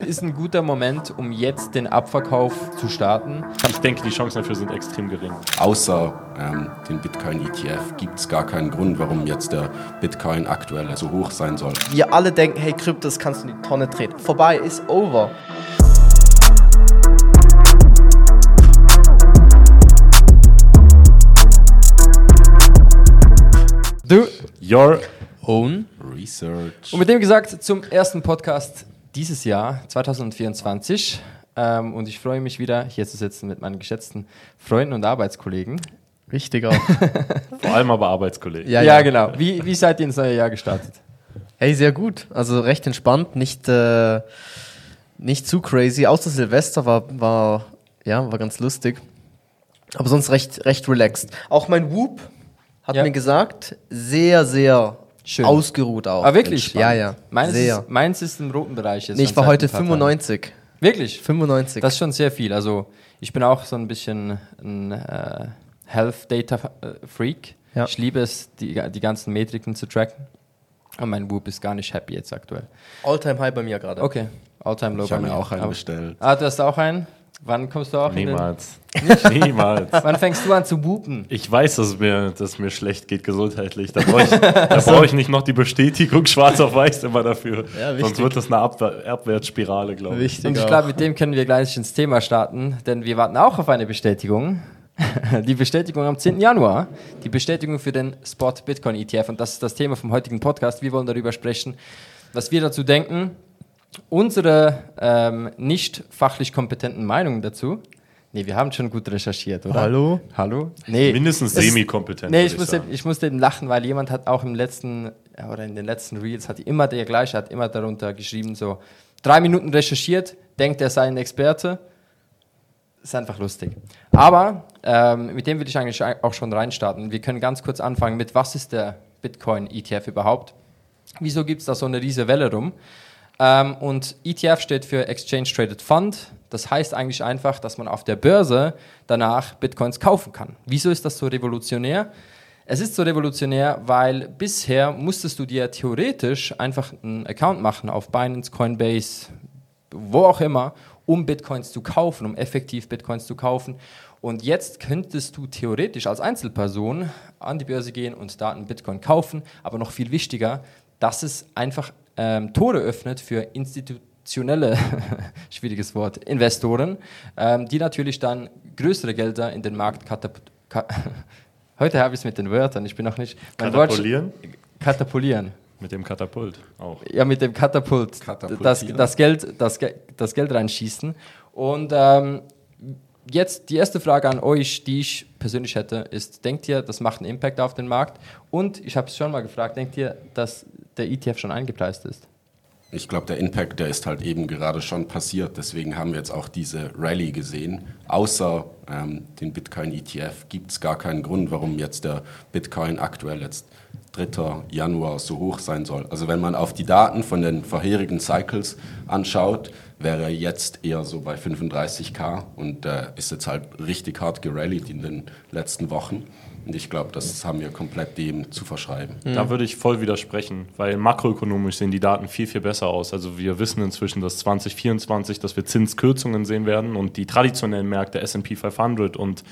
Ist ein guter Moment, um jetzt den Abverkauf zu starten. Ich denke, die Chancen dafür sind extrem gering. Außer ähm, den Bitcoin-ETF gibt es gar keinen Grund, warum jetzt der Bitcoin aktuell so hoch sein soll. Wir alle denken, hey, Krypto, das kannst du in die Tonne treten. Vorbei, ist over. Du Your own. Research. Und mit dem gesagt, zum ersten Podcast dieses Jahr, 2024. Ähm, und ich freue mich wieder, hier zu sitzen mit meinen geschätzten Freunden und Arbeitskollegen. Richtiger. vor allem aber Arbeitskollegen. Ja, ja, genau. Wie, wie seid ihr ins neue Jahr gestartet? hey, sehr gut. Also recht entspannt, nicht, äh, nicht zu crazy. Außer Silvester war, war, ja, war ganz lustig. Aber sonst recht, recht relaxed. Auch mein Whoop hat Ja. mir gesagt, sehr, sehr Schön. ausgeruht auch. Ah, wirklich? Ja, ja. Meins sehr. ist, meins ist im roten Bereich jetzt. nee, ich war heute ein paar Tagen. 95. Wirklich? 95. Das ist schon sehr viel. Also ich bin auch so ein bisschen ein äh, Health Data äh, Freak. Ja. Ich liebe es, die, die ganzen Metriken zu tracken. Und mein Whoop ist gar nicht happy jetzt aktuell. All-time high bei mir gerade. Okay, All-Time Low Ich bei habe mir mir. auch einen Aber- bestellt. Ah, du hast auch einen? Wann kommst du auch in den, Niemals. Niemals. Wann fängst du an zu whoopen? Ich weiß, dass es mir, dass es mir schlecht geht gesundheitlich. Da brauche ich, da brauche ich nicht noch die Bestätigung schwarz auf weiß immer dafür. Ja. Sonst wird das eine Abwehr, Abwärtsspirale, glaube ich. Wichtig. Und ich glaube, mit dem können wir gleich ins Thema starten, denn wir warten auch auf eine Bestätigung. Die Bestätigung am 10. Januar, die Bestätigung für den Spot Bitcoin ETF. Und das ist das Thema vom heutigen Podcast. Wir wollen darüber sprechen, was wir dazu denken, unsere ähm, nicht fachlich kompetenten Meinungen dazu. Nee, wir haben schon gut recherchiert, oder? Hallo? Hallo? Nee. Mindestens Es- semi-kompetent. Nee, würde ich, muss eben, ich musste eben lachen, weil jemand hat auch im letzten, oder in den letzten Reels, hat immer der gleiche, hat immer darunter geschrieben, so drei Minuten recherchiert, denkt, er sei ein Experte. Ist einfach lustig. Aber ähm, mit dem will ich eigentlich auch schon reinstarten. Wir können ganz kurz anfangen mit, was ist der Bitcoin-ETF überhaupt? Wieso gibt es da so eine riese Welle rum? Ähm, und ETF steht für Exchange Traded Fund. Das heißt eigentlich einfach, dass man auf der Börse danach Bitcoins kaufen kann. Wieso ist das so revolutionär? Es ist so revolutionär, weil bisher musstest du dir theoretisch einfach einen Account machen auf Binance, Coinbase, wo auch immer, um Bitcoins zu kaufen, um effektiv Bitcoins zu kaufen. Und jetzt könntest du theoretisch als Einzelperson an die Börse gehen und da einen Bitcoin kaufen. Aber noch viel wichtiger, dass es einfach ähm, Tore öffnet für institutionelle, schwieriges Wort, Investoren, ähm, die natürlich dann größere Gelder in den Markt katapultieren. Heute habe ich es mit den Wörtern, ich bin noch nicht. Katapolieren? Katapulieren. Mit dem Katapult auch. Ja, mit dem Katapult. Das, das, Geld, das, das Geld reinschießen. Und ähm, jetzt die erste Frage an euch, die ich persönlich hätte, ist: Denkt ihr, das macht einen Impact auf den Markt? Und ich habe es schon mal gefragt: Denkt ihr, dass der ETF schon eingepreist ist? Ich glaube, der Impact, der ist halt eben gerade schon passiert. Deswegen haben wir jetzt auch diese Rallye gesehen. Außer ähm, den Bitcoin-ETF gibt es gar keinen Grund, warum jetzt der Bitcoin aktuell jetzt 3. Januar so hoch sein soll. Also wenn man auf die Daten von den vorherigen Cycles anschaut, wäre er jetzt eher so bei 35k und äh, ist jetzt halt richtig hart gerallied in den letzten Wochen. Und ich glaube, das haben wir komplett dem zu verschreiben. Da würde ich voll widersprechen, weil makroökonomisch sehen die Daten viel, viel besser aus. Also wir wissen inzwischen, dass 2024, dass wir Zinskürzungen sehen werden und die traditionellen Märkte S&P 500 und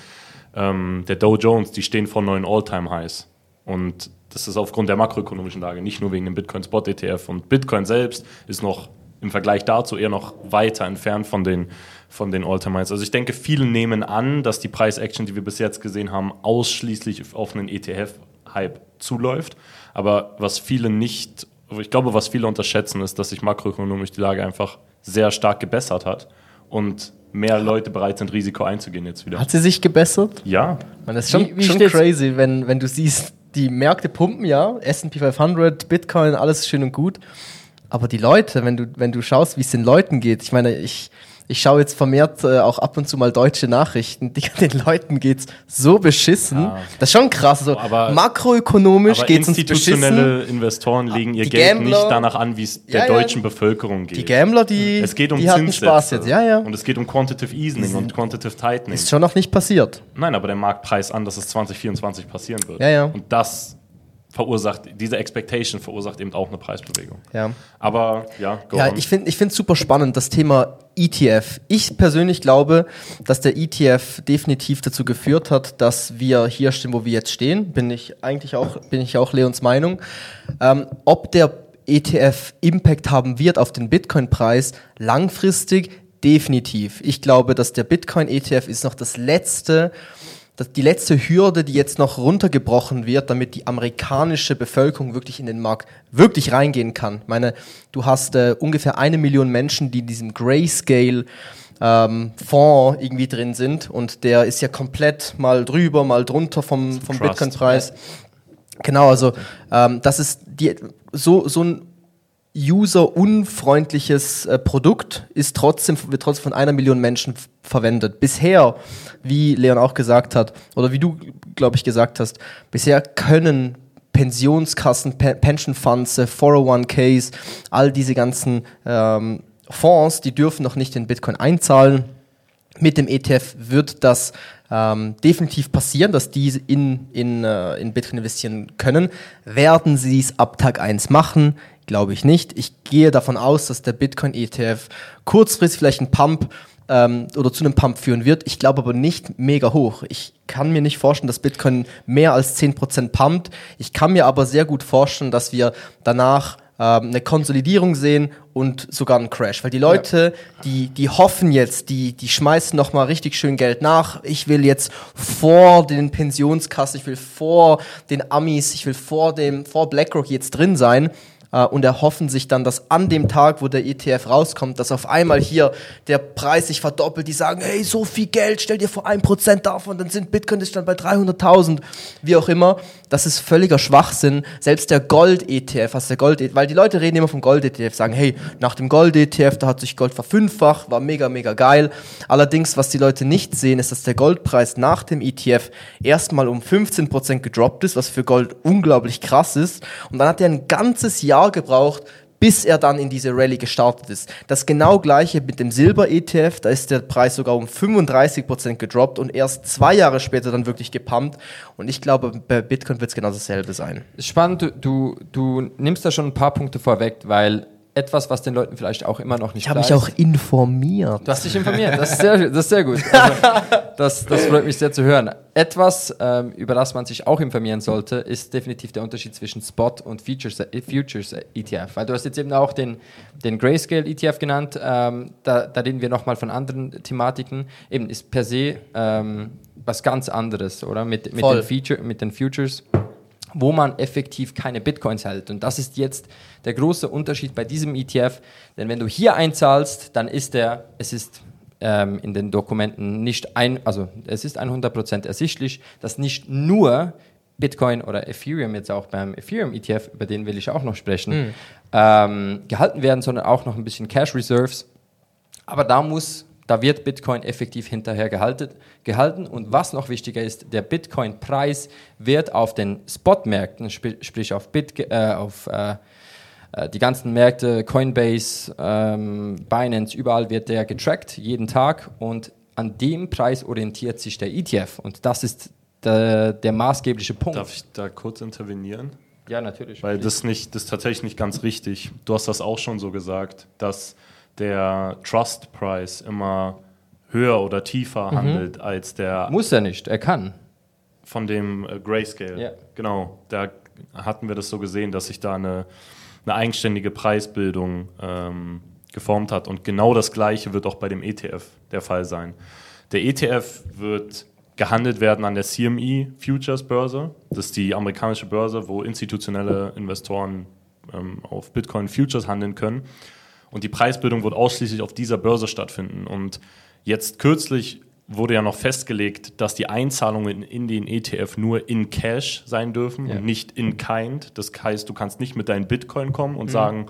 ähm, der Dow Jones, die stehen vor neuen All-Time-Highs. Und das ist aufgrund der makroökonomischen Lage, nicht nur wegen dem Bitcoin-Spot-ETF. Und Bitcoin selbst ist noch im Vergleich dazu eher noch weiter entfernt von den, von den All-Time-Highs. Also ich denke, viele nehmen an, dass die Price-Action, die wir bis jetzt gesehen haben, ausschließlich auf einen ETF-Hype zuläuft. Aber was viele nicht, ich glaube, was viele unterschätzen, ist, dass sich makroökonomisch die Lage einfach sehr stark gebessert hat und mehr Leute bereit sind, Risiko einzugehen jetzt wieder. Hat sie sich gebessert? Ja, Man, das ist schon, Wie- wie schon crazy, wenn, wenn du siehst, die Märkte pumpen, ja, S&P 500, Bitcoin, alles schön und gut. Aber die Leute, wenn du, wenn du schaust, wie es den Leuten geht, ich meine, ich, ich schaue jetzt vermehrt äh, auch ab und zu mal deutsche Nachrichten, die, den Leuten geht's so beschissen. Ja. Das ist schon krass. Also Aber- makroökonomisch aber geht's uns beschissen. institutionelle Investoren legen ihr Die Geld Gambler- nicht danach an, wie es der Ja, ja. deutschen Bevölkerung geht. Die Gambler, die, es geht um die hatten. Spaß jetzt. Ja, ja. Und es geht um Quantitative Easing und Quantitative Tightening. Ist schon noch nicht passiert. Nein, aber der Markt preist an, dass es 2024 passieren wird. Ja, ja. Und das verursacht, diese Expectation verursacht eben auch eine Preisbewegung. Ja. Aber ja, go Ja, on. ich finde es super spannend, das Thema ETF. Ich persönlich glaube, dass der ETF definitiv dazu geführt hat, dass wir hier stehen, wo wir jetzt stehen. Bin ich eigentlich auch, bin ich auch Leons Meinung. Ähm, ob der ETF Impact haben wird auf den Bitcoin-Preis langfristig, definitiv. Ich glaube, dass der Bitcoin-ETF ist noch das letzte, das, die letzte Hürde, die jetzt noch runtergebrochen wird, damit die amerikanische Bevölkerung wirklich in den Markt wirklich reingehen kann. Ich meine, du hast äh, ungefähr eine Million Menschen, die in diesem Grayscale ähm, Fonds irgendwie drin sind und der ist ja komplett mal drüber, mal drunter vom, vom. Bitcoin-Preis. Genau, also ähm, das ist die, so, so ein user-unfreundliches äh, Produkt ist trotzdem, wird trotzdem von einer Million Menschen verwendet. Bisher, wie Leon auch gesagt hat, oder wie du, glaube ich, gesagt hast, bisher können Pensionskassen, Pe Pension Funds, äh, 401ks, all diese ganzen ähm, Fonds, die dürfen noch nicht in Bitcoin einzahlen. Mit dem ETF wird das ähm, definitiv passieren, dass die in, in, äh, in Bitcoin investieren können. Werden sie es ab Tag 1 machen? Glaube ich nicht. Ich gehe davon aus, dass der Bitcoin-ETF kurzfristig vielleicht einen Pump ähm, oder zu einem Pump führen wird. Ich glaube aber nicht mega hoch. Ich kann mir nicht vorstellen, dass Bitcoin mehr als 10% pumpt. Ich kann mir aber sehr gut vorstellen, dass wir danach ähm, eine Konsolidierung sehen und sogar einen Crash. Weil die Leute, die, die hoffen jetzt, die, die schmeißen nochmal richtig schön Geld nach. Ich will jetzt vor den Pensionskassen, ich will vor den Amis, ich will vor dem, vor BlackRock jetzt drin sein äh, und erhoffen sich dann, dass an dem Tag, wo der ETF rauskommt, dass auf einmal hier der Preis sich verdoppelt. Die sagen, hey, so viel Geld, stell dir vor, ein Prozent davon, dann sind Bitcoin ist dann bei 300.000, wie auch immer. Das ist völliger Schwachsinn. Selbst der Gold-ETF, was der Gold, weil die Leute reden immer vom Gold-ETF, sagen, hey, nach dem Gold-ETF, da hat sich Gold verfünffacht, war mega, mega geil. Allerdings, was die Leute nicht sehen, ist, dass der Goldpreis nach dem ETF erstmal um 15% gedroppt ist, was für Gold unglaublich krass ist. Und dann hat er ein ganzes Jahr gebraucht, bis er dann in diese Rallye gestartet ist. Das genau gleiche mit dem Silber-ETF, da ist der Preis sogar um 35% gedroppt und erst zwei Jahre später dann wirklich gepumpt. Und ich glaube, bei Bitcoin wird es genau dasselbe sein. Spannend, du, du nimmst da schon ein paar Punkte vorweg, weil etwas, was den Leuten vielleicht auch immer noch nicht Ich habe mich auch informiert. Du hast dich informiert, das ist sehr, das ist sehr gut. Also, das, das freut mich sehr zu hören. Etwas, ähm, über das man sich auch informieren sollte, ist definitiv der Unterschied zwischen Spot und Futures, äh, Futures äh, ETF. Weil du hast jetzt eben auch den, den Grayscale ETF genannt, ähm, da, da reden wir nochmal von anderen Thematiken. Eben ist per se ähm, was ganz anderes, oder? Mit, mit, Voll. den, Feature, mit den Futures wo man effektiv keine Bitcoins hält. Und das ist jetzt der große Unterschied bei diesem ETF. Denn wenn du hier einzahlst, dann ist der, es ist ähm, in den Dokumenten nicht ein, also es ist 100% ersichtlich, dass nicht nur Bitcoin oder Ethereum, jetzt auch beim Ethereum ETF, über den will ich auch noch sprechen, ähm, gehalten werden, sondern auch noch ein bisschen Cash Reserves. Aber da muss, da wird Bitcoin effektiv hinterher gehalten. Und was noch wichtiger ist, der Bitcoin-Preis wird auf den Spot-Märkten, sp sprich auf, Bit äh, auf äh, äh, die ganzen Märkte, Coinbase, ähm, Binance, überall wird der getrackt, jeden Tag. Und an dem Preis orientiert sich der ETF. Und das ist der, der maßgebliche Punkt. Darf ich da kurz intervenieren? ja, natürlich. Weil das nicht, das ist tatsächlich nicht ganz richtig. Du hast das auch schon so gesagt, dass der Trust Price immer höher oder tiefer handelt als der Muss er nicht, er kann. von dem äh, Grayscale. Ja. Genau, da hatten wir das so gesehen, dass sich da eine, eine eigenständige Preisbildung ähm, geformt hat. Und genau das Gleiche wird auch bei dem ETF der Fall sein. Der ETF wird gehandelt werden an der CME Futures Börse. Das ist die amerikanische Börse, wo institutionelle Investoren ähm, auf Bitcoin Futures handeln können. Und die Preisbildung wird ausschließlich auf dieser Börse stattfinden. Und jetzt kürzlich wurde ja noch festgelegt, dass die Einzahlungen in den ETF nur in Cash sein dürfen Ja. und nicht in Kind. Das heißt, du kannst nicht mit deinen Bitcoin kommen und sagen,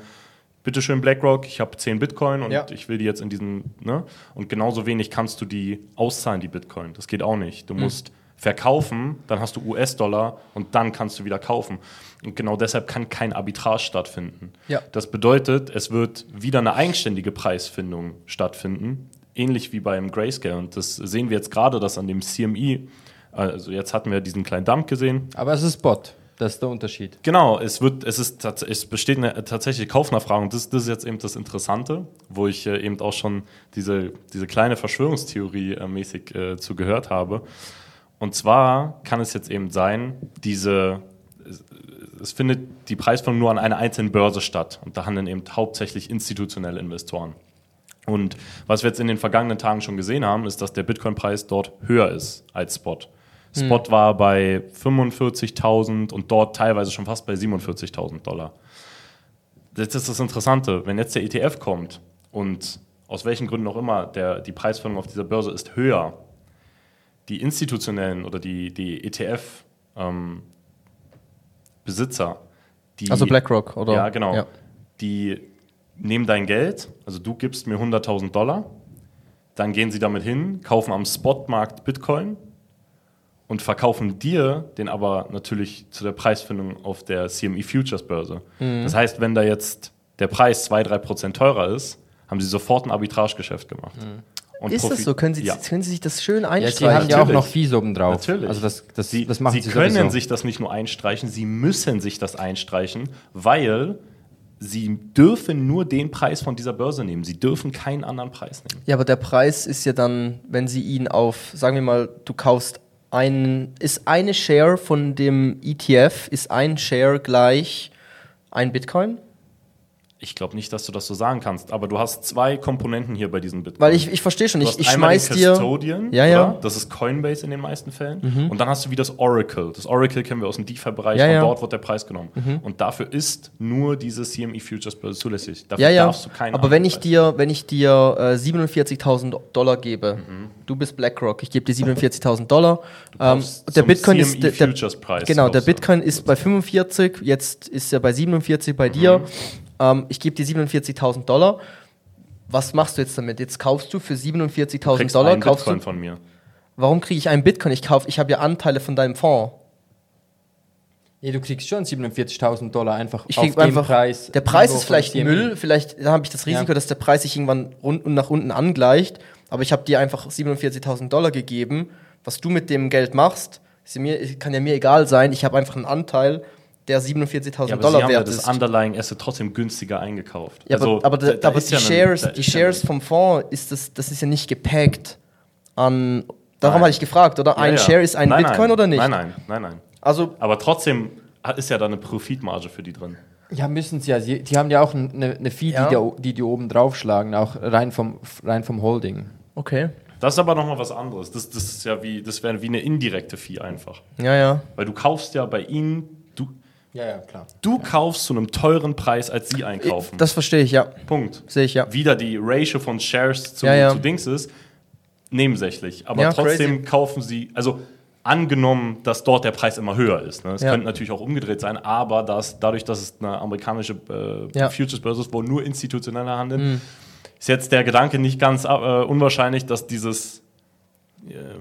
bitteschön BlackRock, ich habe 10 Bitcoin und Ja. ich will die jetzt in diesen, ne? Und genauso wenig kannst du die auszahlen, die Bitcoin. Das geht auch nicht. Du musst verkaufen, dann hast du US-Dollar und dann kannst du wieder kaufen. Und genau deshalb kann kein Arbitrage stattfinden. Ja. Das bedeutet, es wird wieder eine eigenständige Preisfindung stattfinden, ähnlich wie beim Grayscale. Und das sehen wir jetzt gerade, dass an dem CME, also jetzt hatten wir diesen kleinen Dump gesehen, Aber es ist Spot. Das ist der Unterschied. Genau, es, wird, es, ist, es besteht eine tatsächliche Kaufnachfrage und das, das ist jetzt eben das Interessante, wo ich äh, eben auch schon diese, diese kleine Verschwörungstheorie äh, mäßig äh, zu gehört habe. Und zwar kann es jetzt eben sein, diese, es, findet die Preisfindung nur an einer einzelnen Börse statt und da handeln eben hauptsächlich institutionelle Investoren. Und was wir jetzt in den vergangenen Tagen schon gesehen haben, ist, dass der Bitcoin-Preis dort höher ist als Spot. Spot war bei 45.000 und dort teilweise schon fast bei 47.000 Dollar. Das ist das Interessante. Wenn jetzt der ETF kommt und aus welchen Gründen auch immer der, die Preisfindung auf dieser Börse ist höher, die institutionellen oder die, die ETF-Besitzer, die Also BlackRock, oder? ja, genau. Ja. Die nehmen dein Geld, also du gibst mir 100.000 Dollar, dann gehen sie damit hin, kaufen am Spotmarkt Bitcoin und verkaufen dir den aber natürlich zu der Preisfindung auf der CME Futures Börse. Mhm. Das heißt, wenn da jetzt der Preis 2-3% teurer ist, haben sie sofort ein Arbitragegeschäft gemacht. Und. Ist das Profi- so? Können Sie, Ja. können Sie sich das schön Ja, einstreichen? sie haben ja auch Natürlich. noch Fees obendrauf. Natürlich. Also das, das, Sie, das machen sie sie, können sowieso. sich das nicht nur einstreichen, sie müssen sich das einstreichen, weil sie dürfen nur den Preis von dieser Börse nehmen. Sie dürfen keinen anderen Preis nehmen. Ja, aber der Preis ist ja dann, wenn Sie ihn auf, sagen wir mal, du kaufst einen, ist eine Share von dem ETF, ist ein Share gleich ein Bitcoin? Ich glaube nicht, dass du das so sagen kannst, aber du hast zwei Komponenten hier bei diesen Bitcoin. Weil ich, ich verstehe schon, ich, ich einmal schmeiß den dir. Custodian, Ja, ja. Oder? das ist Coinbase in den meisten Fällen. Und dann hast du wie das Oracle. Das Oracle kennen wir aus dem DeFi-Bereich, Ja, von ja. dort wird der Preis genommen. Und dafür ist nur diese CME Futures Börse zulässig. Dafür Ja, ja. darfst du keinen Aber wenn ich dir, wenn ich dir äh, 47.000 Dollar gebe, du bist BlackRock, ich gebe dir 47.000 Dollar. Ähm, der Bitcoin CME ist der, der, Futures Preis genau, der. Bitcoin ist bei 45, jetzt ist er bei 47 bei dir. Ähm, ich gebe dir 47.000 Dollar. Was machst du jetzt damit? Jetzt kaufst du für Du 47.000 kriegst Dollar, einen kaufst Bitcoin du, von mir. warum kriege ich einen Bitcoin? Ich kauf, ich habe ja Anteile von deinem Fonds. Nee, du kriegst schon 47.000 Dollar einfach Ich auf einfach, Preis. der Preis ist vielleicht. Müll, vielleicht da habe ich das Risiko, Ja. dass der Preis sich irgendwann rund und nach unten angleicht, aber ich habe dir einfach 47.000 Dollar gegeben. Was du mit dem Geld machst, ist mir, kann ja mir egal sein. Ich habe einfach einen Anteil, der 47.000 Ja, aber Dollar sie haben ja wert das ist. Underlying Asset trotzdem günstiger eingekauft. Ja, Also, aber, aber, da- da, da aber ist die ja ein- Shares, da die ist ja Shares ein- vom Fonds, ist das, das ist ja nicht gepackt an. Darum Nein. hatte ich gefragt, oder? Ein Ja, ja. Share ist ein Nein, Bitcoin nein. oder nicht? Nein, nein, nein, nein. Also, Aber trotzdem ist ja da eine Profitmarge für die drin. Ja, müssen sie ja. Die, die haben ja auch eine, eine Fee, Ja. die, die, die die oben draufschlagen, auch rein vom, rein vom Holding. okay. Das ist aber nochmal was anderes. Das, das ist ja wie, das wäre wie eine indirekte Fee einfach. Ja, ja. Weil du kaufst ja bei ihnen, Ja, ja, klar. du kaufst zu einem teuren Preis, als sie einkaufen. Das verstehe ich, ja. Punkt. Sehe ich, ja. Wieder die Ratio von Shares zu, Ja, ja. zu Dings ist nebensächlich. Aber Ja, trotzdem crazy. kaufen sie, also angenommen, dass dort der Preis immer höher ist. Ne? Es Ja. könnte natürlich auch umgedreht sein, aber das, dadurch, dass es eine amerikanische äh, Ja. Mhm. Futures-Börse ist, wo nur institutionelle handeln, ist jetzt der Gedanke nicht ganz äh, unwahrscheinlich, dass dieses äh,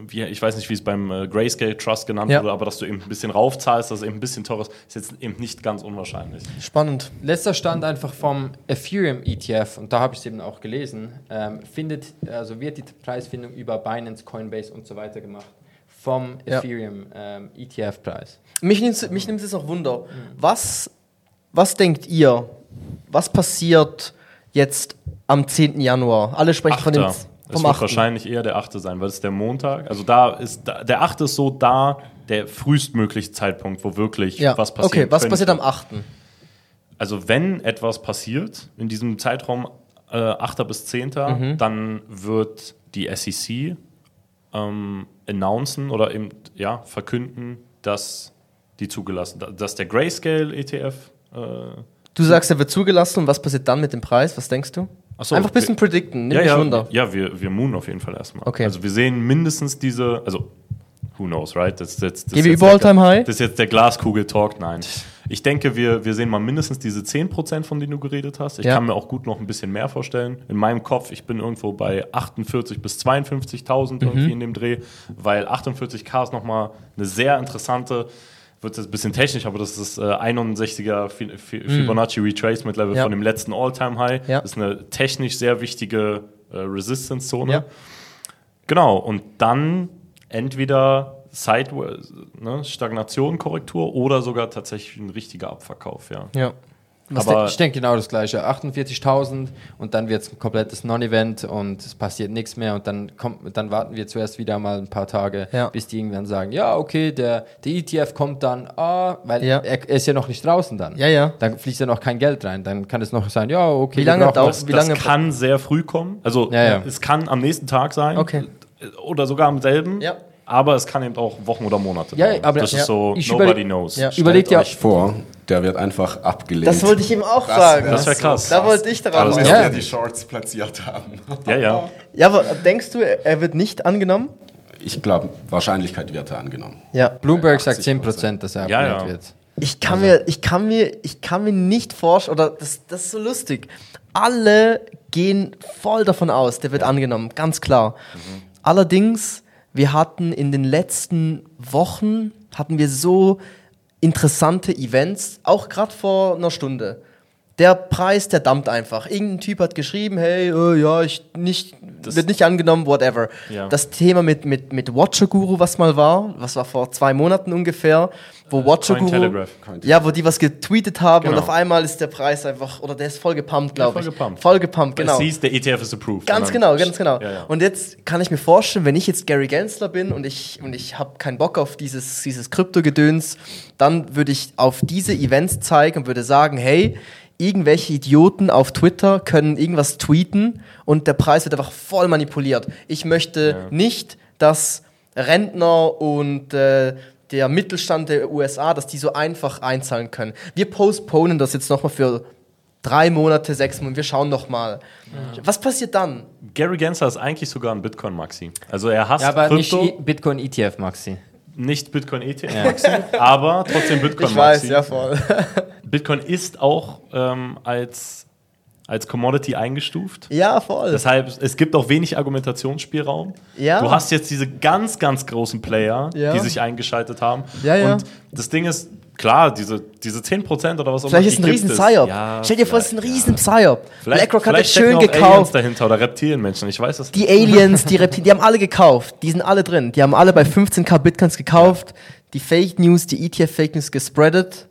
wie, ich weiß nicht, wie es beim äh, Grayscale Trust genannt Ja. wurde, aber dass du eben ein bisschen raufzahlst, dass es eben ein bisschen teurer ist, ist jetzt eben nicht ganz unwahrscheinlich. Spannend. Letzter Stand einfach vom Ethereum ETF, und da habe ich es eben auch gelesen, ähm, findet, also wird die Preisfindung über Binance, Coinbase und so weiter gemacht. Vom Ja. Ethereum ähm, ETF-Preis. Mich nimmt mich nimmt es auch Wunder. Was, was denkt ihr, was passiert jetzt am 10. Januar? Alle sprechen von dem Achter. Es vom wird 8. wahrscheinlich eher der 8. sein, weil es ist der Montag. Also da ist da, der 8. ist so da der frühestmögliche Zeitpunkt, wo wirklich Ja. was passiert. okay, was passiert am 8.? Also wenn etwas passiert in diesem Zeitraum äh, 8. bis 10., Mhm. dann wird die SEC ähm, announcen oder eben ja, verkünden, dass die zugelassen, dass der Grayscale ETF äh, Du sagst, er wird zugelassen und was passiert dann mit dem Preis? Was denkst du? So, Einfach ein bisschen wir- predikten, nimm ja, mich ja, Wunder. Ja, wir, wir moonen auf jeden Fall erstmal. Okay. Also wir sehen mindestens diese, also who knows, right? Das ist jetzt, das Gehen wir jetzt über der- All-Time High? Das ist jetzt der Glaskugel-Talk, nein. Ich denke, wir, wir sehen mal mindestens diese 10%, von denen du geredet hast. Ich Ja. kann mir auch gut noch ein bisschen mehr vorstellen. In meinem Kopf, ich bin irgendwo bei 48.000 bis 52.000 Mhm. irgendwie in dem Dreh, weil 48k ist nochmal eine sehr interessante, wird jetzt ein bisschen technisch, aber das ist äh, 61er Fi- Fi- Fibonacci Retracement Level. Ja. von dem letzten All-Time-High. Ja. Das ist eine technisch sehr wichtige äh, Resistance-Zone. Ja. Genau, und dann entweder Sideways, ne, Stagnation, Korrektur oder sogar tatsächlich ein richtiger Abverkauf, ja. Ja. Was Aber- ich denke genau das gleiche. 48.000 und dann wird es ein komplettes Non-Event und es passiert nichts mehr und dann kommt, dann warten wir zuerst wieder mal ein paar Tage, Ja. bis die irgendwann sagen, ja, okay, der, der ETF kommt dann, ah, weil Ja. er, er ist ja noch nicht draußen dann. Ja, ja. Dann fließt ja noch kein Geld rein. Dann kann es noch sein, ja, okay. Wie lange dauert-. Das, Wie das lange- kann sehr früh kommen. Also Ja, ja. es kann am nächsten Tag sein. Okay. Oder sogar am selben. Ja. Aber es kann eben auch Wochen oder Monate Ja, dauern. aber- das ja. ist so, Ich nobody überleg- knows. Ja. Überlegt ja, euch vor, der wird einfach abgelehnt. Das wollte ich ihm auch Das sagen. Das wär so krass. Da wollte ich darauf Also, hinaus. dass Ja. wir die Shorts platziert haben. Ja, ja. Ja, aber denkst du, er wird nicht angenommen? Ich glaube, Wahrscheinlichkeit wird er angenommen. Ja. Bloomberg sagt 80%, 10%, dass er Ja, abgelehnt ja. wird. Ich kann mir, ich kann mir, ich kann mir nicht vorstellen, oder das, das ist so lustig. Alle gehen voll davon aus, der wird angenommen, ganz klar. Allerdings, wir hatten in den letzten Wochen hatten wir so interessante Events, auch gerade vor einer Stunde. Der Preis, der dampft einfach. Irgendein Typ hat geschrieben, hey, äh, ja, ich nicht, Das- wird nicht angenommen, whatever. Ja. Das Thema mit, mit, mit Watcher Guru, was mal war, was war vor zwei Monaten ungefähr, wo Watcher Guru, ja, wo die was getweetet haben und Genau. auf einmal ist der Preis einfach, oder der ist voll gepumpt, glaube voll ich. gepumpt. Voll gepumpt, genau. Hieß, der ETF ist approved. Ganz Und genau, ganz genau. Ja, ja. Und jetzt kann ich mir vorstellen, wenn ich jetzt Gary Gensler bin und ich, und ich habe keinen Bock auf dieses, dieses Krypto-Gedöns, dann würde ich auf diese Events zeigen und würde sagen, hey, irgendwelche Idioten auf Twitter können irgendwas tweeten und der Preis wird einfach voll manipuliert. Ich möchte nicht, dass Rentner und äh, der Mittelstand der USA, dass die so einfach einzahlen können. Wir postponen das jetzt nochmal für drei Monate, sechs Monate, wir schauen nochmal. Was passiert dann? Gary Gensler ist eigentlich sogar ein Bitcoin-Maxi. Also er hasst Ja, aber nicht Krypto, I- Bitcoin ETF, nicht Bitcoin-ETF-Maxi, aber trotzdem Bitcoin-Maxi. Ich weiß, ja voll. Bitcoin ist auch ähm, als, als Commodity eingestuft. ja, voll. Deshalb, es gibt auch wenig Argumentationsspielraum. Ja. Du hast jetzt diese ganz, ganz großen Player, Ja. die sich eingeschaltet haben. Ja, ja. Und das Ding ist, klar, diese, diese 10% oder was auch Vielleicht immer, ist ein riesen. Psyop. Ja, Stell dir vor, es ist ein vielleicht, riesen Psyop. Vielleicht, BlackRock hat vielleicht das schön auch Aliens gekauft. dahinter oder Reptilienmenschen, ich weiß es nicht. Die Aliens, die Reptilien, die haben alle gekauft. Die sind alle drin. Die haben alle bei 15k Bitcoins gekauft. Die Fake News, die ETF-Fake News gespreadet.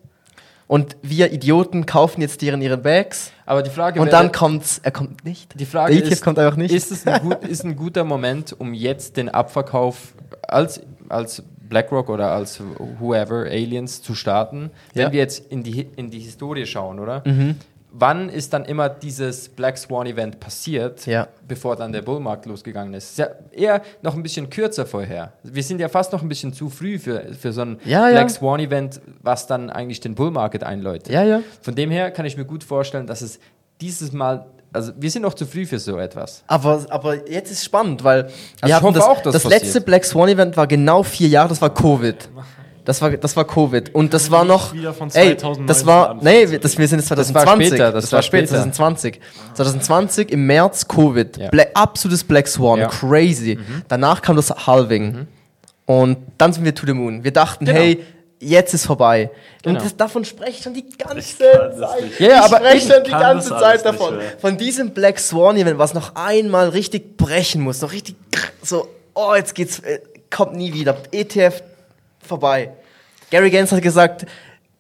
Und wir Idioten kaufen jetzt deren ihre Bags. Aber die Frage Und dann kommt's, er kommt nicht. Die Frage Der ETF ist, kommt einfach nicht. Ist es ein, gut, ist ein guter Moment, um jetzt den Abverkauf als, als BlackRock oder als whoever, Aliens, zu starten? Wenn Ja. wir jetzt in die, in die Historie schauen, oder? Mhm. Wann ist dann immer dieses Black Swan Event passiert, Ja. bevor dann der Bullmarkt losgegangen ist? ist ja eher noch ein bisschen kürzer vorher. Wir sind ja fast noch ein bisschen zu früh für, für so ein Ja. Black Swan Event, was dann eigentlich den Bullmarket einläutet. Von dem her kann ich mir gut vorstellen, dass es dieses Mal, also wir sind noch zu früh für so etwas. Aber, aber jetzt ist spannend, weil wir ich hatten hoffe das, auch, dass das passiert. letzte Black Swan Event war genau vier Jahre, das war Covid. Das war, das war Covid. Und das war noch. wieder von Ey, 2019 das war. Nee, das, wir sind jetzt Das war 2020. später, das war später. 2020. 2020 im März Covid. Ja. Bla absolutes Black Swan. Ja. Crazy. Danach kam das Halving. Und dann sind wir to the moon. Wir dachten, Genau. hey, jetzt ist vorbei. Genau. Und das, davon spreche ich schon die ganze Zeit. nicht. Ja, ja, ich aber spreche ich schon die ganze Zeit nicht davon. hören. Von diesem Black Swan Event, was noch einmal richtig brechen muss, noch richtig so, oh, jetzt geht's, äh, kommt nie wieder. ETF vorbei. Gary Gans hat gesagt,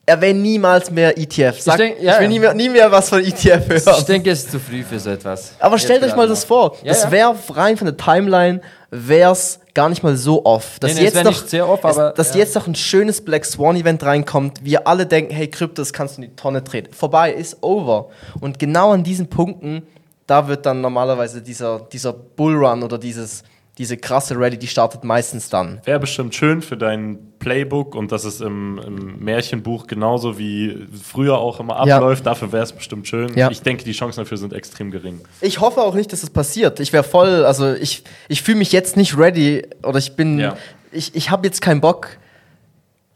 er will niemals mehr ETF. Sagt, ich, denk- ja, will ja. nie mehr, nie mehr was von ETF hören. Ich denke, es ist zu früh für so etwas. Aber stellt euch mal das vor. Ja, das wäre rein von der Timeline, wäre es gar nicht mal so off. Dass Nee, nee, jetzt noch, nicht sehr es- aber, dass ja. jetzt noch ein schönes Black Swan Event reinkommt, wir alle denken, hey, Krypto, das kannst du in die Tonne treten. Vorbei, ist over. Und genau an diesen Punkten, da wird dann normalerweise dieser, dieser Bullrun oder dieses, diese krasse Rally, die startet meistens dann. Wäre bestimmt schön für dein Playbook und dass es im, im Märchenbuch genauso wie früher auch immer Ja. abläuft. Dafür wäre es bestimmt schön. Ja. Ich denke, die Chancen dafür sind extrem gering. Ich hoffe auch nicht, dass es passiert. Ich wäre voll, also ich, ich fühle mich jetzt nicht ready oder ich bin, Ja. ich, ich habe jetzt keinen Bock,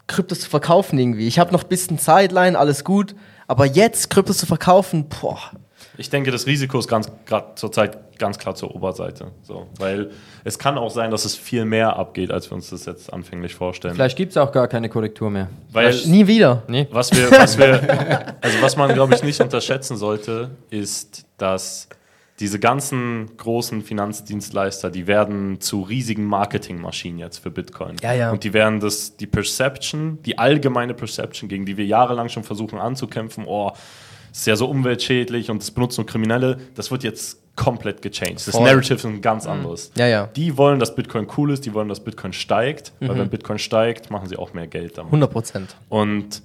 Kryptos zu verkaufen irgendwie. Ich habe noch ein bisschen Sideline, alles gut, aber jetzt Kryptos zu verkaufen, boah. Ich denke, das Risiko ist ganz gerade zurzeit ganz klar zur Oberseite. So, weil es kann auch sein, dass es viel mehr abgeht, als wir uns das jetzt anfänglich vorstellen. Vielleicht gibt es auch gar keine Korrektur mehr. weil Nie wieder. Nee. was wir, was wir, also was man glaube ich nicht unterschätzen sollte, ist, dass diese ganzen großen Finanzdienstleister, die werden zu riesigen Marketingmaschinen jetzt für Bitcoin. Ja, ja. Und die werden das, die Perception, die allgemeine Perception, gegen die wir jahrelang schon versuchen anzukämpfen, oh, ist ja so umweltschädlich und das benutzen nur Kriminelle, das wird jetzt komplett gechanged. Das Voll. Narrative ist ein ganz anderes. Ja, ja. Die wollen, dass Bitcoin cool ist, die wollen, dass Bitcoin steigt, Mhm. weil wenn Bitcoin steigt, machen sie auch mehr Geld damit. 100 Prozent. Und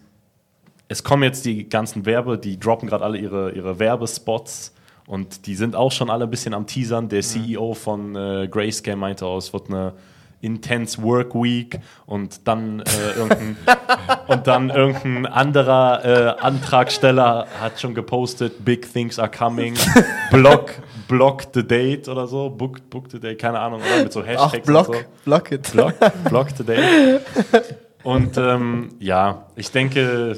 es kommen jetzt die ganzen Werbe, die droppen gerade alle ihre, ihre Werbespots und die sind auch schon alle ein bisschen am Teasern. Der CEO von äh, Grayscale meinte auch, es wird eine Intense Work Week und dann, äh, irgendein, und dann irgendein anderer äh, Antragsteller hat schon gepostet, Big Things are coming, block, block the date oder so, book, book the date, keine Ahnung, oder? mit so Ach, Hashtags und Block, so. Block it. Block, Block Today. Und ähm, ja, ich denke,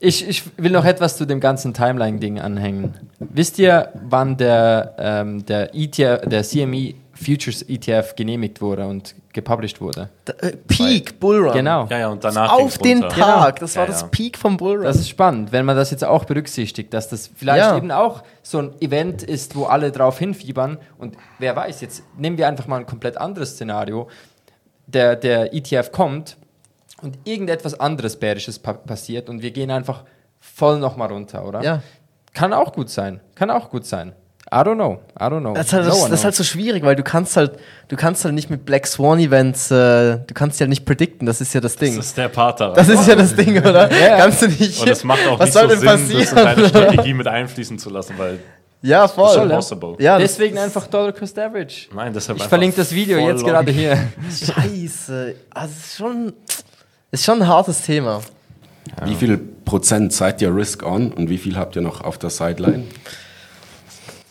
Ich, ich will noch etwas zu dem ganzen Timeline-Ding anhängen. Wisst ihr, wann der, ähm, der, ETF, der CME Futures ETF genehmigt wurde und gepublished wurde? Da, äh, Peak Bullrun. Genau. ja, ja, und danach Auf den runter. Tag. Genau. Das war Ja, das ja. Peak vom Bullrun. Das ist spannend, wenn man das jetzt auch berücksichtigt, dass das vielleicht Ja. eben auch so ein Event ist, wo alle drauf hinfiebern. Und wer weiß, jetzt nehmen wir einfach mal ein komplett anderes Szenario. Der, der ETF kommt und irgendetwas anderes Bärisches pa passiert und wir gehen einfach voll nochmal runter, oder? Ja. Kann auch gut sein. Kann auch gut sein. I don't know. I don't know. Das ist, halt, No das, das ist halt so schwierig, weil du kannst halt, du kannst halt nicht mit Black Swan Events, äh, du kannst ja nicht predikten, das ist ja das Ding. Das ist der Part daran. Das ist ja das Ding, oder? Ja, ja. Kannst du nicht. und es macht auch was nicht soll so denn Sinn, passieren? das in deine Strategie mit einfließen zu lassen, weil ja, voll. Ja. impossible. Ja, das- Deswegen einfach Dollar Cost Average. Nein, deshalb Ich verlinke das Video jetzt long. gerade hier. Scheiße. Also, es ist schon, ist schon ein hartes Thema. Wie viel Prozent seid ihr Risk On und wie viel habt ihr noch auf der Sideline?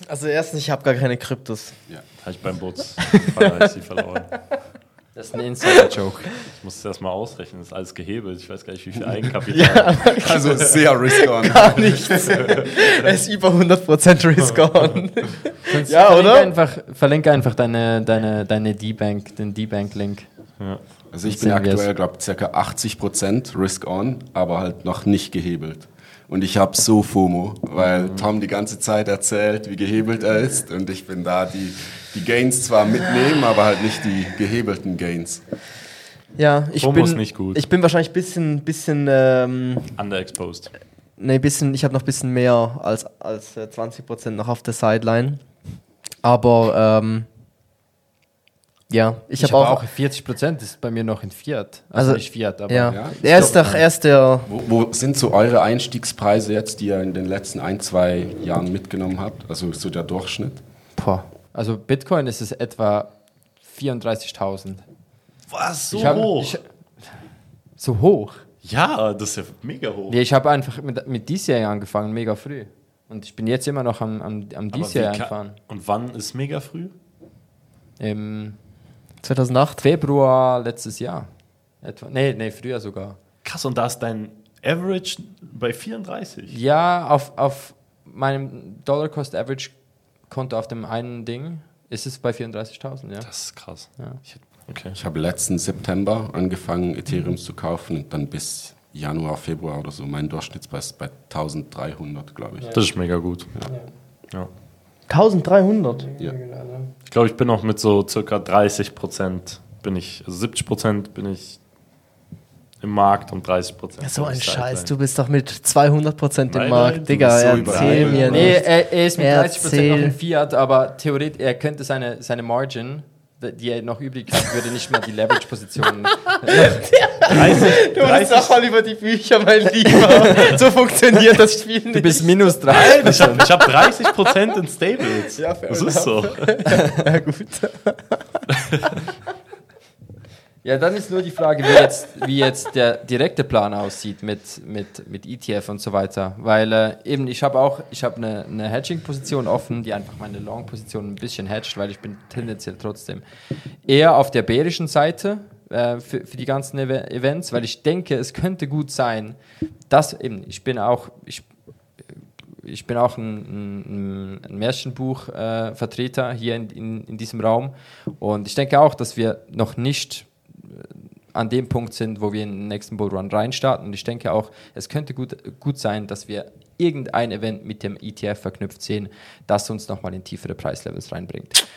Also, erstens, ich habe gar keine Kryptos. Habe ich beim Boots ich verloren. Das ist ein Insider-Joke. Ich muss es erstmal ausrechnen, das ist alles gehebelt. Ich weiß gar nicht, wie viel Eigenkapital. Also sehr Risk On. Gar nichts. er ist über 100% Risk on. Sonst Ja, verlinke oder? Einfach, verlinke einfach deine, deine, deine D-Bank, den D-Bank-Link. ja. Also ich bin aktuell, glaube circa 80% Risk On, aber halt noch nicht gehebelt. Und ich habe so FOMO, weil Tom die ganze Zeit erzählt, wie gehebelt er ist. Und ich bin da, die, die Gains zwar mitnehmen, aber halt nicht die gehebelten Gains. Ja, ich FOMO bin, ist nicht gut. ich bin wahrscheinlich ein bisschen, bisschen, ähm, Underexposed. nee, bisschen, ich habe noch ein bisschen mehr als, als äh, 20% noch auf der Sideline. Aber, ähm, ja, ich, Ich habe habe auch, auch 40 Prozent ist bei mir noch in Fiat. Also, Also, nicht Fiat, aber ja. Ja, er ist doch erst der, Wo, wo sind so eure Einstiegspreise jetzt, die ihr in den letzten ein, zwei Jahren mitgenommen habt? Also so der Durchschnitt? Boah. Also Bitcoin ist es etwa 34.000. Was? So Ich hab- hoch? ich- So hoch? ja, das ist ja mega hoch. Nee, ich habe einfach mit, mit DCA angefangen, mega früh. Und ich bin jetzt immer noch am, am, am ka- einfahren. Und wann ist mega früh? Im 2008. Februar letztes Jahr. Etwa. Nee, nee, früher sogar. Krass, und da ist dein Average bei 34. Ja, auf, auf meinem Dollar Cost Average Konto auf dem einen Ding ist es bei 34.000, ja. Das ist krass. Ja. Ich, okay. Ich habe letzten September angefangen, Ethereum zu kaufen und dann bis Januar, Februar oder so. Mein Durchschnittspreis ist bei 1300, glaube ich. Das ist mega gut. Ja. 1300. Ja. Ich glaube, ich bin noch mit so circa 30 Prozent, bin ich, also 70 Prozent bin ich im Markt und 30 Prozent. So ein Scheiß, du bist doch mit 200% im Nein, nein, Markt. Digga, so erzähl mir Nee, nicht. er, er ist mit 30% noch Erzähl. in Fiat, aber theoretisch, er könnte seine, seine Margin, die er noch übrig hat, würde nicht mal die Leverage-Position. Du bist doch mal über die Bücher, mein Lieber. so funktioniert das Spiel nicht. Du bist minus 3. Ich habe ich hab 30 Prozent in Stables. Ja, fair das ist so. ja, gut. Ja, dann ist nur die Frage, wie jetzt, wie jetzt der direkte Plan aussieht mit, mit, mit ETF und so weiter. Weil äh, eben, ich habe auch, ich habe eine, eine Hedging-Position offen, die einfach meine Long-Position ein bisschen hedgt, weil ich bin tendenziell trotzdem eher auf der bärischen Seite äh, für, für die ganzen Ev Events, weil ich denke, es könnte gut sein, dass eben, ich bin auch, ich, ich bin auch ein, ein, ein Märchenbuch-Vertreter äh, hier in, in, in diesem Raum und ich denke auch, dass wir noch nicht an dem Punkt sind, wo wir in den nächsten Bullrun reinstarten. Und ich denke auch, es könnte gut, gut sein, dass wir irgendein Event mit dem ETF verknüpft sehen, das uns nochmal in tiefere Preislevels reinbringt.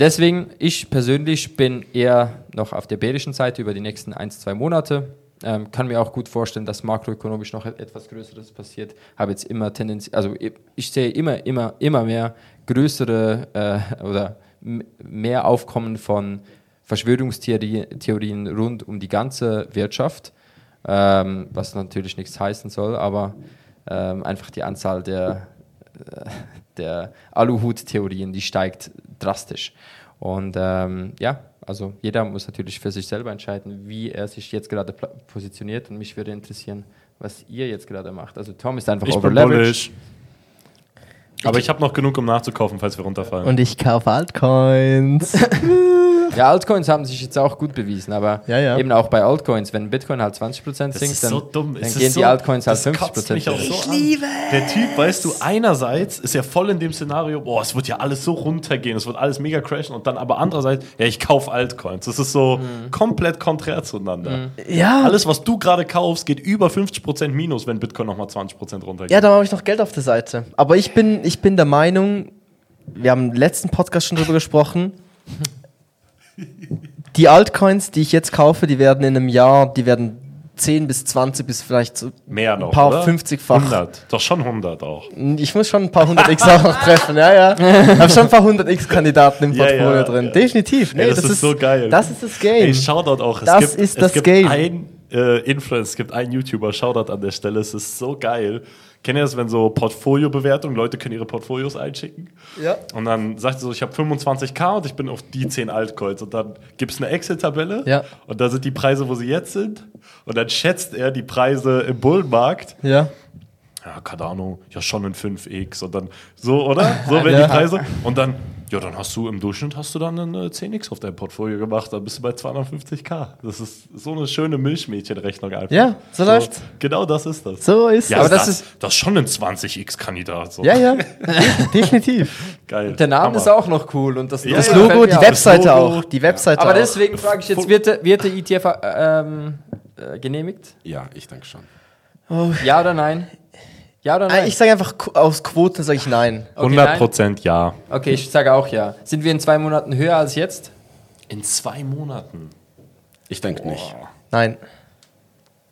Deswegen, ich persönlich bin eher noch auf der bärischen Seite über die nächsten ein, zwei Monate. Ähm, kann mir auch gut vorstellen, dass makroökonomisch noch etwas Größeres passiert. Habe jetzt immer Tendenz, also ich, ich sehe immer, immer, immer mehr größere äh, oder mehr Aufkommen von Verschwörungstheorien rund um die ganze Wirtschaft, ähm, was natürlich nichts heißen soll, aber ähm, einfach die Anzahl der, äh, der Aluhut-Theorien, die steigt drastisch. Und ähm, ja, also jeder muss natürlich für sich selber entscheiden, wie er sich jetzt gerade positioniert. Und mich würde interessieren, was ihr jetzt gerade macht. Also Tom ist einfach ich overleveraged. Aber ich habe noch genug, um nachzukaufen, falls wir runterfallen. Und ich kaufe Altcoins. Ja, Altcoins haben sich jetzt auch gut bewiesen, aber ja, ja. eben auch bei Altcoins, wenn Bitcoin halt 20% sinkt, dann, so dann gehen so, die Altcoins halt 50%. Mich auch so ich liebe es. Der Typ, weißt du, einerseits ist er voll in dem Szenario, boah, es wird ja alles so runtergehen, es wird alles mega crashen und dann aber andererseits, ja, ich kaufe Altcoins. Das ist so mhm. komplett konträr zueinander. Mhm. Ja. Alles, was du gerade kaufst, geht über 50% minus, wenn Bitcoin nochmal 20% runtergeht. Ja, da habe ich noch Geld auf der Seite. Aber ich bin, ich bin der Meinung, wir haben im letzten Podcast schon drüber gesprochen, die Altcoins, die ich jetzt kaufe, die werden in einem Jahr, die werden 10 bis 20 bis vielleicht so mehr noch, ein paar oder? 50-fach. 100, doch schon 100 auch. Ich muss schon ein paar 100 X auch noch treffen, ja, ja. Ich habe schon ein paar 100 X-Kandidaten im Portfolio ja, ja, drin. Ja. Definitiv. Nee, das, das, ist so geil. Das ist das Game. Ey, Shoutout auch. Es das gibt, ist das es gibt Game. Ein äh, Influencer, es gibt einen YouTuber, Shoutout an der Stelle, es ist so geil. Kennt ihr das, wenn so Portfolio-Bewertungen, Leute können ihre Portfolios einschicken? Ja. Und dann sagt er so, ich habe 25k und ich bin auf die 10 Altcoins. Und dann gibt es eine Excel-Tabelle ja. und da sind die Preise, wo sie jetzt sind. Und dann schätzt er die Preise im Bullenmarkt. Ja. Ja, keine Ahnung, ja schon ein 5x und dann so, oder? So werden ja. die Preise. Und dann ja, dann hast du im Durchschnitt hast du dann eine 10x auf dein Portfolio gemacht, dann bist du bei 250k. Das ist so eine schöne Milchmädchenrechnung einfach. Ja, so, so läuft's. Genau das ist das. So ist ja, aber das, das, ist das ist schon ein 20x-Kandidat. So. Ja, ja, definitiv. Geil. Der Name Hammer. ist auch noch cool und das, ja, das Logo, die Webseite Logo. auch. Die Webseite aber deswegen frage ich jetzt, wird der, wird der ETF ähm, äh, genehmigt? Ja, ich denke schon. Oh. Ja oder nein? Ja oder nein? Ich sage einfach aus Quoten sage ich nein. Okay, 100 Prozent ja. Okay, ich sage auch ja. Sind wir in zwei Monaten höher als jetzt? In zwei Monaten? Ich denke nicht. Nein.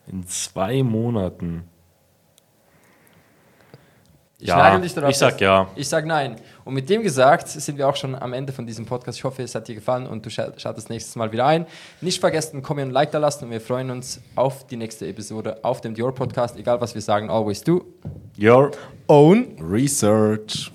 In zwei Monaten. Ich ja, dich darauf ich sag ja. Ich sag nein. Und mit dem gesagt sind wir auch schon am Ende von diesem Podcast. Ich hoffe, es hat dir gefallen und du schaltest nächstes Mal wieder ein. Nicht vergessen, Kommen und Like da lassen und wir freuen uns auf die nächste Episode auf dem Dior Podcast. Egal was wir sagen, always do your own research.